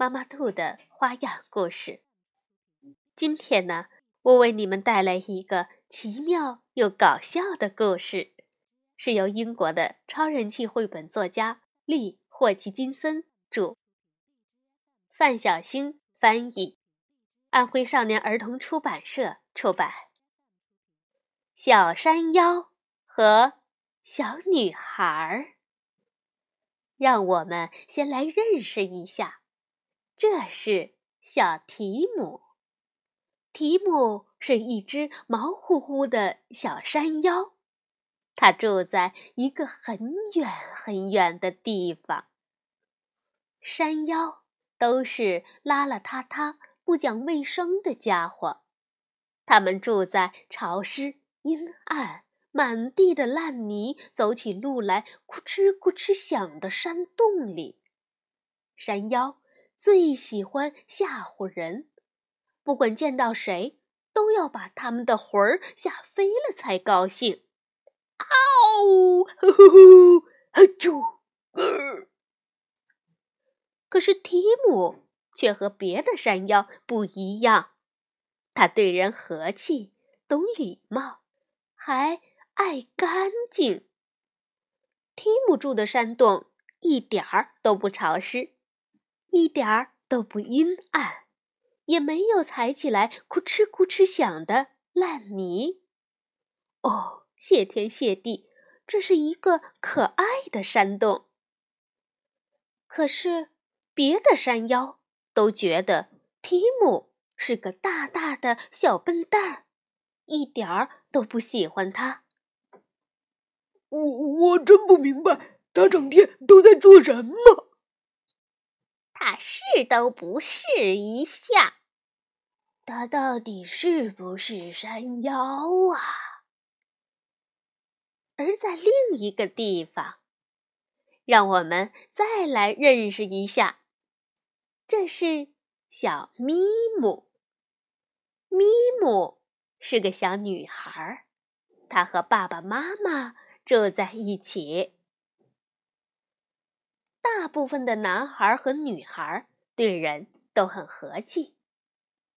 妈妈兔的花样故事。今天呢，我为你们带来一个奇妙又搞笑的故事，是由英国的超人气绘本作家利·霍奇金森著，范小星翻译，安徽少年儿童出版社出版。小山妖和小女孩儿，让我们先来认识一下。这是小提姆。提姆是一只毛乎乎的小山妖，它住在一个很远很远的地方。山妖都是邋邋遢遢、不讲卫生的家伙，他们住在潮湿、阴暗、满地的烂泥、走起路来咕哧咕哧响的山洞里。山妖。最喜欢吓唬人，不管见到谁，都要把他们的魂儿吓飞了才高兴。嗷！呼呼呼！啾！可是提姆却和别的山妖不一样，他对人和气，懂礼貌，还爱干净。提姆住的山洞一点儿都不潮湿。一点儿都不阴暗，也没有踩起来咕哧咕哧响的烂泥。哦，谢天谢地，这是一个可爱的山洞。可是，别的山妖都觉得提姆是个大大的小笨蛋，一点儿都不喜欢他。我我真不明白，他整天都在做什么。试都不试一下，他到底是不是山妖啊？而在另一个地方，让我们再来认识一下，这是小咪姆。咪姆是个小女孩，她和爸爸妈妈住在一起。大部分的男孩和女孩对人都很和气。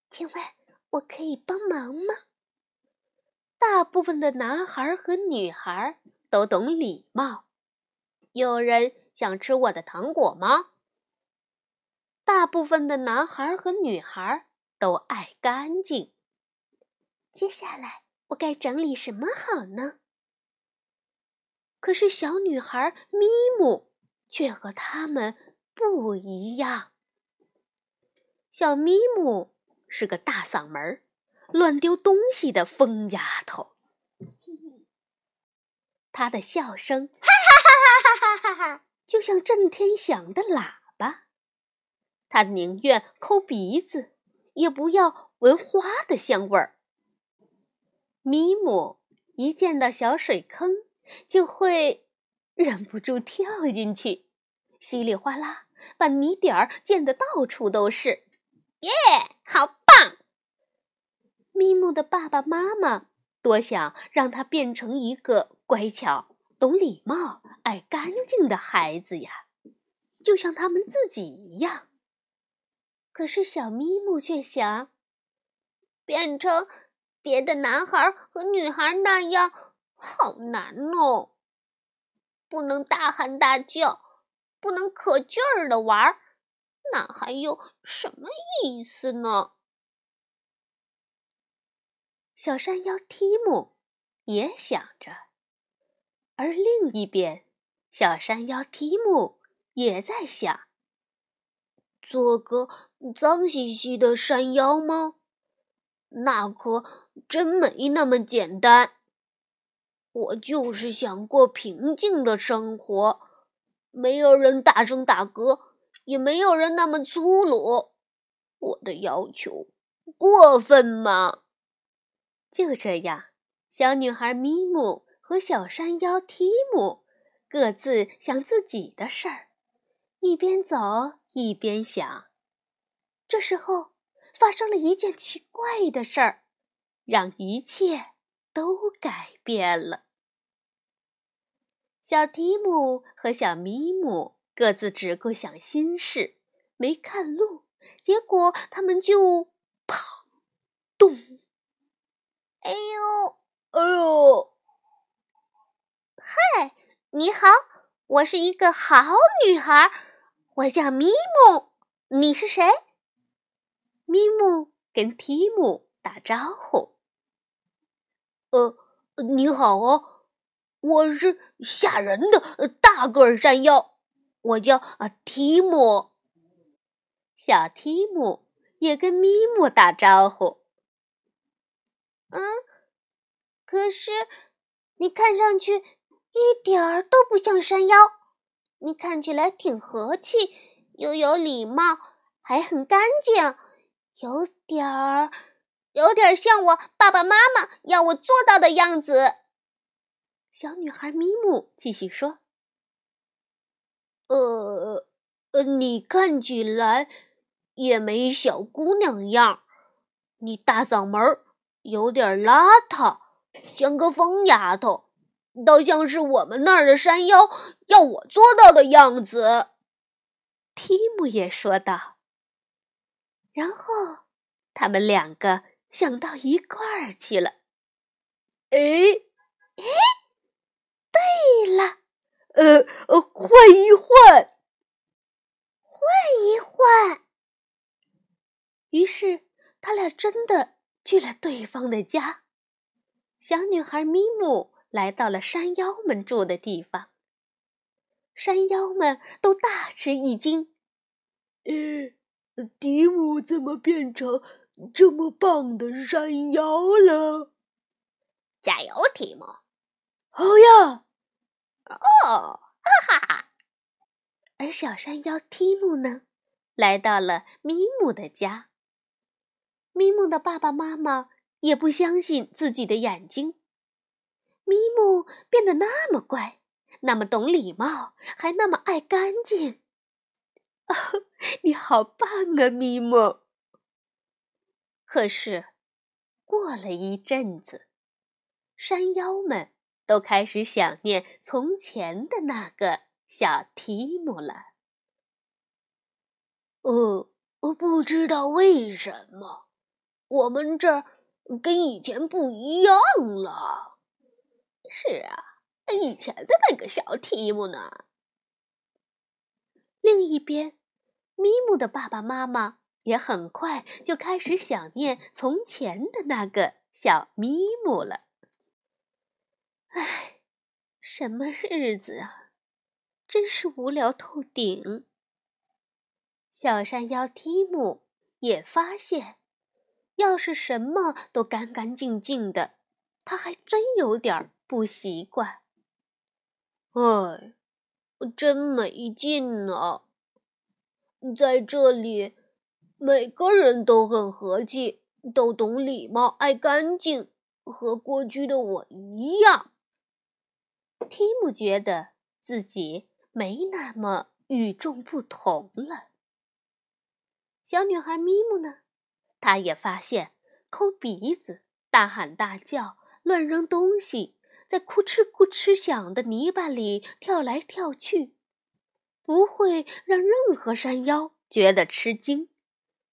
请问我可以帮忙吗？大部分的男孩和女孩都懂礼貌。有人想吃我的糖果吗？大部分的男孩和女孩都爱干净。接下来我该整理什么好呢？可是小女孩咪姆。却和他们不一样。小咪姆是个大嗓门、乱丢东西的疯丫头。她的笑声，哈哈哈哈哈哈，就像震天响的喇叭。她宁愿抠鼻子，也不要闻花的香味儿。咪姆一见到小水坑，就会。忍不住跳进去，稀里哗啦，把泥点儿溅得到处都是。耶，好棒！咪姆的爸爸妈妈多想让他变成一个乖巧、懂礼貌、爱干净的孩子呀，就像他们自己一样。可是小咪姆却想变成别的男孩和女孩那样，好难哦。不能大喊大叫，不能可劲儿的玩，那还有什么意思呢？小山妖提姆也想着，而另一边，小山妖提姆也在想：做个脏兮兮的山妖吗？那可真没那么简单。我就是想过平静的生活，没有人大声打嗝，也没有人那么粗鲁，我的要求过分吗？就这样，小女孩咪姆和小山腰提姆各自想自己的事儿，一边走一边想。这时候，发生了一件奇怪的事儿，让一切都改变了。小提姆和小咪姆各自只顾想心事，没看路，结果他们就砰，咚！哎呦，哎呦！嗨，你好，我是一个好女孩，我叫咪姆，你是谁？咪姆跟提姆打招呼：“呃，你好哦，我是吓人的大个儿山妖，我叫啊提姆。”小提姆也跟咪姆打招呼：“嗯，可是你看上去一点儿都不像山妖，你看起来挺和气，又有礼貌，还很干净。”有点儿，有点像我爸爸妈妈要我做到的样子。小女孩咪姆继续说：“呃，你看起来也没小姑娘样，你大嗓门，有点邋遢，像个疯丫头，倒像是我们那儿的山妖要我做到的样子。”提姆也说道。然后，他们两个想到一块儿去了。哎，哎，对了，呃呃，换一换，换一换。于是，他俩真的去了对方的家。小女孩咪姆来到了山妖们住的地方，山妖们都大吃一惊。呃。迪姆怎么变成这么棒的山妖了？加油，提姆！好呀！哦，哈哈哈！而小山妖提姆呢，来到了咪姆的家。咪姆的爸爸妈妈也不相信自己的眼睛。咪姆变得那么乖，那么懂礼貌，还那么爱干净。哦 你好棒啊，咪姆！可是，过了一阵子，山妖们都开始想念从前的那个小提姆了。呃，我不知道为什么，我们这儿跟以前不一样了。是啊，以前的那个小提姆呢？另一边。咪姆的爸爸妈妈也很快就开始想念从前的那个小咪姆了。唉，什么日子啊，真是无聊透顶。小山腰提姆也发现，要是什么都干干净净的，他还真有点不习惯。唉，真没劲呢。在这里，每个人都很和气，都懂礼貌，爱干净，和过去的我一样。提姆觉得自己没那么与众不同了。小女孩咪姆呢？她也发现，抠鼻子、大喊大叫、乱扔东西，在哭哧哭哧响的泥巴里跳来跳去。不会让任何山妖觉得吃惊，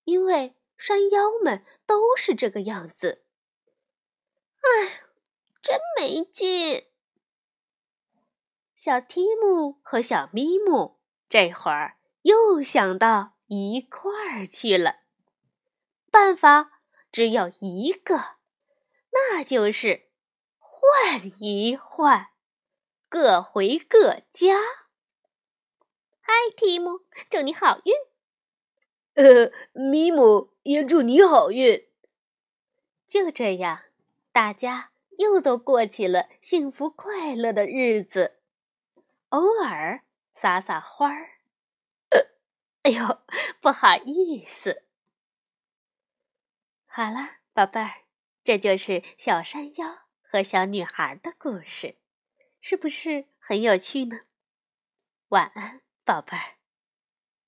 因为山妖们都是这个样子。哎，真没劲！小提姆和小咪姆这会儿又想到一块儿去了。办法只有一个，那就是换一换，各回各家。嗨，提姆，祝你好运。呃，咪姆也祝你好运。就这样，大家又都过起了幸福快乐的日子，偶尔撒撒欢儿。呃，哎呦，不好意思。好了，宝贝儿，这就是小山妖和小女孩的故事，是不是很有趣呢？晚安，宝贝儿。